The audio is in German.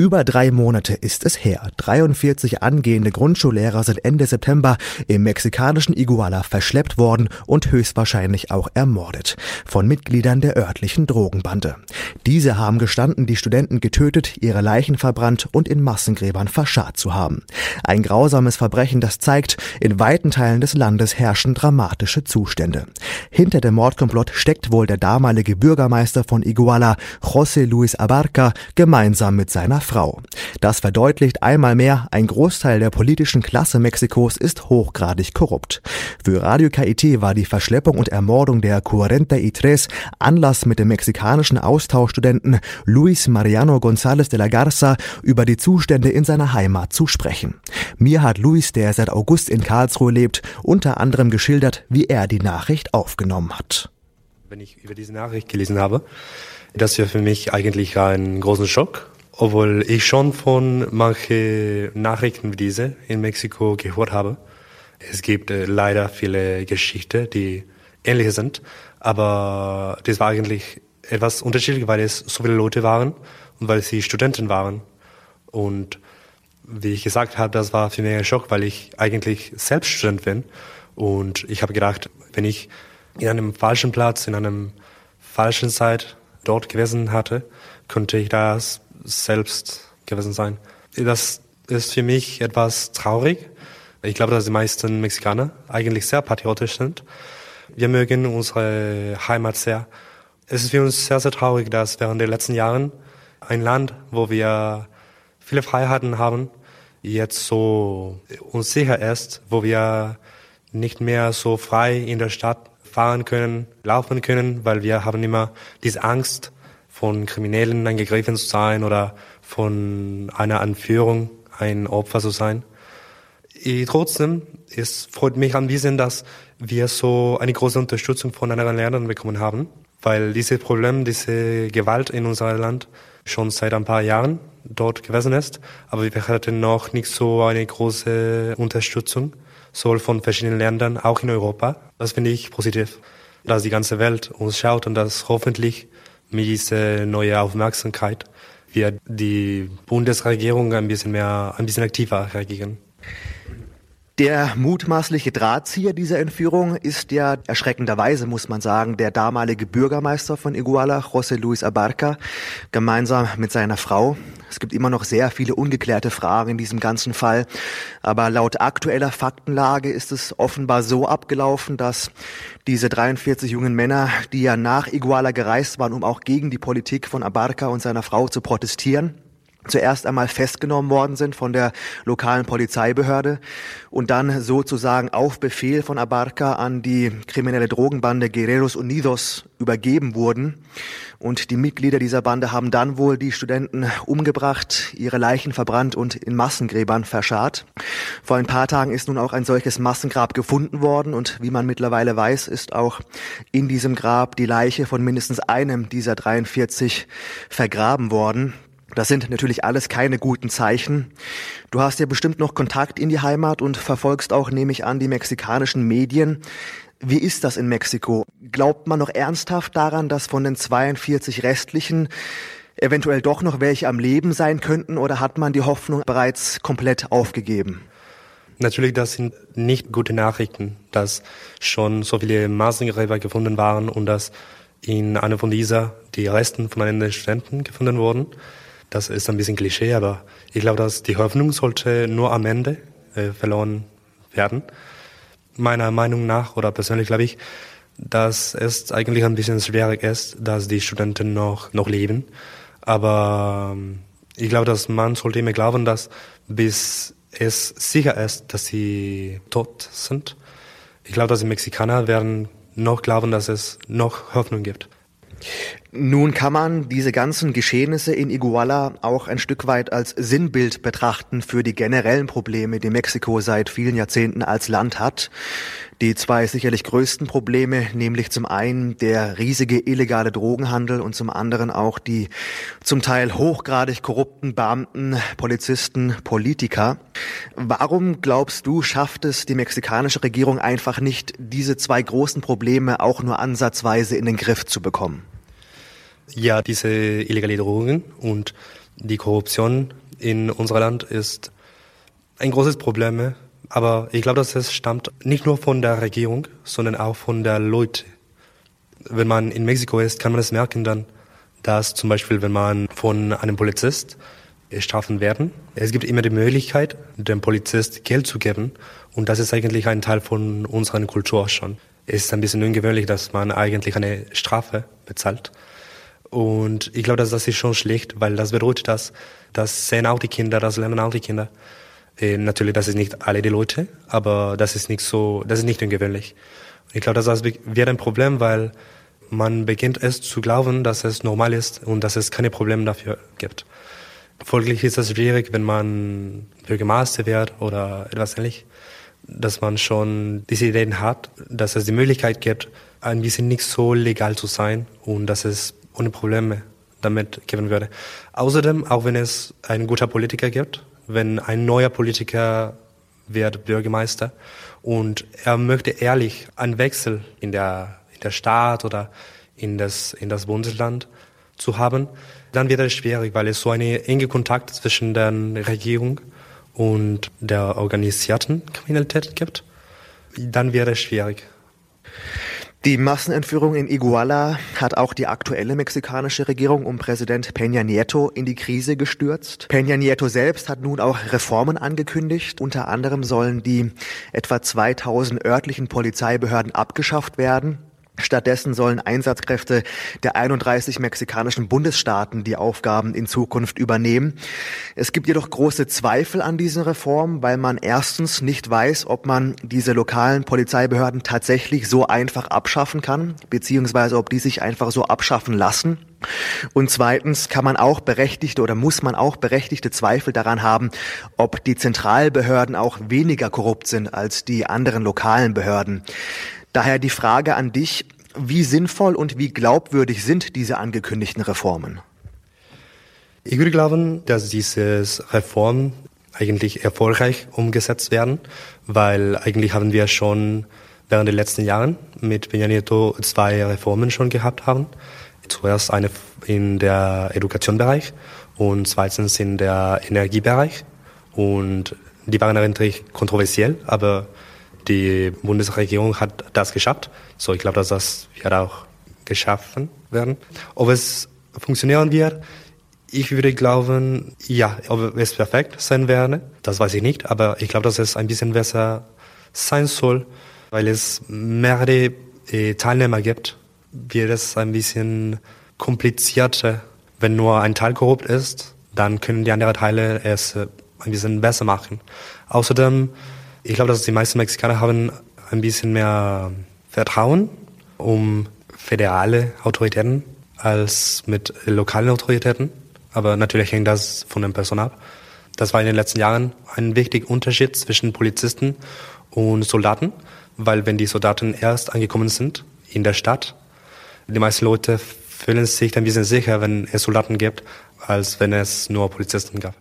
Über drei Monate ist es her. 43 angehende Grundschullehrer sind Ende September im mexikanischen Iguala verschleppt worden und höchstwahrscheinlich auch ermordet. Von Mitgliedern der örtlichen Drogenbande. Diese haben gestanden, die Studenten getötet, ihre Leichen verbrannt und in Massengräbern verscharrt zu haben. Ein grausames Verbrechen, das zeigt, in weiten Teilen des Landes herrschen dramatische Zustände. Hinter dem Mordkomplott steckt wohl der damalige Bürgermeister von Iguala, José Luis Abarca, gemeinsam mit seiner Frau. Das verdeutlicht einmal mehr, ein Großteil der politischen Klasse Mexikos ist hochgradig korrupt. Für Radio KIT war die Verschleppung und Ermordung der Cuarenta y Tres Anlass mit dem mexikanischen Austauschstudenten Luis Mariano González de la Garza über die Zustände in seiner Heimat zu sprechen. Mir hat Luis, der seit August in Karlsruhe lebt, unter anderem geschildert, wie er die Nachricht aufgenommen hat. Wenn ich über diese Nachricht gelesen habe, das war für mich eigentlich ein großer Schock obwohl ich schon von manchen Nachrichten wie diese in Mexiko gehört habe. Es gibt äh, leider viele Geschichten, die ähnlich sind, aber das war eigentlich etwas unterschiedlich, weil es so viele Leute waren und weil sie Studenten waren. Und wie ich gesagt habe, das war für mich ein Schock, weil ich eigentlich selbst Student bin. Und ich habe gedacht, wenn ich in einem falschen Platz, in einem falschen Zeit dort gewesen hatte, könnte ich das selbst gewesen sein. Das ist für mich etwas traurig. Ich glaube, dass die meisten Mexikaner eigentlich sehr patriotisch sind. Wir mögen unsere Heimat sehr. Es ist für uns sehr, sehr traurig, dass während der letzten Jahren ein Land, wo wir viele Freiheiten haben, jetzt so unsicher ist, wo wir nicht mehr so frei in der Stadt fahren können, laufen können, weil wir haben immer diese Angst, von Kriminellen angegriffen zu sein oder von einer Anführung ein Opfer zu sein. Ich, trotzdem, es freut mich ein bisschen, dass wir so eine große Unterstützung von anderen Ländern bekommen haben, weil dieses Problem, diese Gewalt in unserem Land schon seit ein paar Jahren dort gewesen ist, aber wir hatten noch nicht so eine große Unterstützung, sowohl von verschiedenen Ländern, auch in Europa. Das finde ich positiv, dass die ganze Welt uns schaut und dass hoffentlich mit dieser neuen Aufmerksamkeit wird die Bundesregierung ein bisschen mehr, ein bisschen aktiver reagieren. Der mutmaßliche Drahtzieher dieser Entführung ist ja erschreckenderweise, muss man sagen, der damalige Bürgermeister von Iguala, José Luis Abarca, gemeinsam mit seiner Frau. Es gibt immer noch sehr viele ungeklärte Fragen in diesem ganzen Fall. Aber laut aktueller Faktenlage ist es offenbar so abgelaufen, dass diese 43 jungen Männer, die ja nach Iguala gereist waren, um auch gegen die Politik von Abarca und seiner Frau zu protestieren, zuerst einmal festgenommen worden sind von der lokalen Polizeibehörde und dann sozusagen auf Befehl von Abarca an die kriminelle Drogenbande Guerreros Unidos übergeben wurden. Und die Mitglieder dieser Bande haben dann wohl die Studenten umgebracht, ihre Leichen verbrannt und in Massengräbern verscharrt. Vor ein paar Tagen ist nun auch ein solches Massengrab gefunden worden und wie man mittlerweile weiß, ist auch in diesem Grab die Leiche von mindestens einem dieser 43 vergraben worden. Das sind natürlich alles keine guten Zeichen. Du hast ja bestimmt noch Kontakt in die Heimat und verfolgst auch, nehme ich an, die mexikanischen Medien. Wie ist das in Mexiko? Glaubt man noch ernsthaft daran, dass von den 42 restlichen eventuell doch noch welche am Leben sein könnten oder hat man die Hoffnung bereits komplett aufgegeben? Natürlich, das sind nicht gute Nachrichten, dass schon so viele Massengräber gefunden waren und dass in einer von dieser die Resten von einem Studenten gefunden wurden. Das ist ein bisschen Klischee, aber ich glaube, dass die Hoffnung sollte nur am Ende äh, verloren werden. Meiner Meinung nach oder persönlich glaube ich, dass es eigentlich ein bisschen schwierig ist, dass die Studenten noch, noch leben. Aber ähm, ich glaube, dass man sollte immer glauben, dass bis es sicher ist, dass sie tot sind. Ich glaube, dass die Mexikaner werden noch glauben, dass es noch Hoffnung gibt. Nun kann man diese ganzen Geschehnisse in Iguala auch ein Stück weit als Sinnbild betrachten für die generellen Probleme, die Mexiko seit vielen Jahrzehnten als Land hat. Die zwei sicherlich größten Probleme, nämlich zum einen der riesige illegale Drogenhandel und zum anderen auch die zum Teil hochgradig korrupten Beamten, Polizisten, Politiker. Warum glaubst du, schafft es die mexikanische Regierung einfach nicht, diese zwei großen Probleme auch nur ansatzweise in den Griff zu bekommen? Ja, diese illegale Drogen und Die Korruption in unserem Land ist ein großes Problem, aber ich glaube, dass es stammt nicht nur von der Regierung, sondern auch von der Leute. Wenn man in Mexiko ist, kann man es merken dann, dass zum Beispiel, wenn man von einem Polizist strafen werden, es gibt immer die Möglichkeit, dem Polizist Geld zu geben und das ist eigentlich ein Teil von unserer Kultur schon. Es ist ein bisschen ungewöhnlich, dass man eigentlich eine Strafe bezahlt. Und ich glaube, dass das ist schon schlecht, weil das bedeutet, dass das sehen auch die Kinder, das lernen auch die Kinder. Äh, natürlich, das ist nicht alle die Leute, aber das ist nicht so, das ist nicht ungewöhnlich. Und ich glaube, das wird ein Problem, weil man beginnt es zu glauben, dass es normal ist und dass es keine Probleme dafür gibt. Folglich ist es schwierig, wenn man Bürgermeister wird oder etwas ähnliches, dass man schon diese Ideen hat, dass es die Möglichkeit gibt, ein bisschen nicht so legal zu sein und dass es ohne Probleme damit geben würde. Außerdem, auch wenn es ein guter Politiker gibt, wenn ein neuer Politiker wird Bürgermeister und er möchte ehrlich einen Wechsel in der, in der Stadt oder in das, in das Bundesland zu haben, dann wird es schwierig, weil es so eine enge Kontakt zwischen der Regierung und der organisierten Kriminalität gibt. Dann wird es schwierig. Die Massenentführung in Iguala hat auch die aktuelle mexikanische Regierung um Präsident Peña Nieto in die Krise gestürzt. Peña Nieto selbst hat nun auch Reformen angekündigt. Unter anderem sollen die etwa 2000 örtlichen Polizeibehörden abgeschafft werden. Stattdessen sollen Einsatzkräfte der 31 mexikanischen Bundesstaaten die Aufgaben in Zukunft übernehmen. Es gibt jedoch große Zweifel an diesen Reformen, weil man erstens nicht weiß, ob man diese lokalen Polizeibehörden tatsächlich so einfach abschaffen kann, beziehungsweise ob die sich einfach so abschaffen lassen. Und zweitens kann man auch berechtigte oder muss man auch berechtigte Zweifel daran haben, ob die Zentralbehörden auch weniger korrupt sind als die anderen lokalen Behörden. Daher die Frage an dich, wie sinnvoll und wie glaubwürdig sind diese angekündigten Reformen? Ich würde glauben, dass diese Reformen eigentlich erfolgreich umgesetzt werden, weil eigentlich haben wir schon während der letzten Jahren mit Peña Nieto zwei Reformen schon gehabt haben. Zuerst eine in der Edukationbereich und zweitens in der Energiebereich. Und die waren eigentlich kontroversiell, aber die Bundesregierung hat das geschafft. So, ich glaube, dass das wird auch geschaffen werden. Ob es funktionieren wird, ich würde glauben, ja, ob es perfekt sein werde, das weiß ich nicht, aber ich glaube, dass es ein bisschen besser sein soll, weil es mehrere Teilnehmer gibt, wird es ein bisschen komplizierter. Wenn nur ein Teil korrupt ist, dann können die anderen Teile es ein bisschen besser machen. Außerdem ich glaube, dass die meisten Mexikaner haben ein bisschen mehr Vertrauen um föderale Autoritäten als mit lokalen Autoritäten. Aber natürlich hängt das von den Personen ab. Das war in den letzten Jahren ein wichtiger Unterschied zwischen Polizisten und Soldaten, weil wenn die Soldaten erst angekommen sind in der Stadt, die meisten Leute fühlen sich ein bisschen sicher, wenn es Soldaten gibt, als wenn es nur Polizisten gab.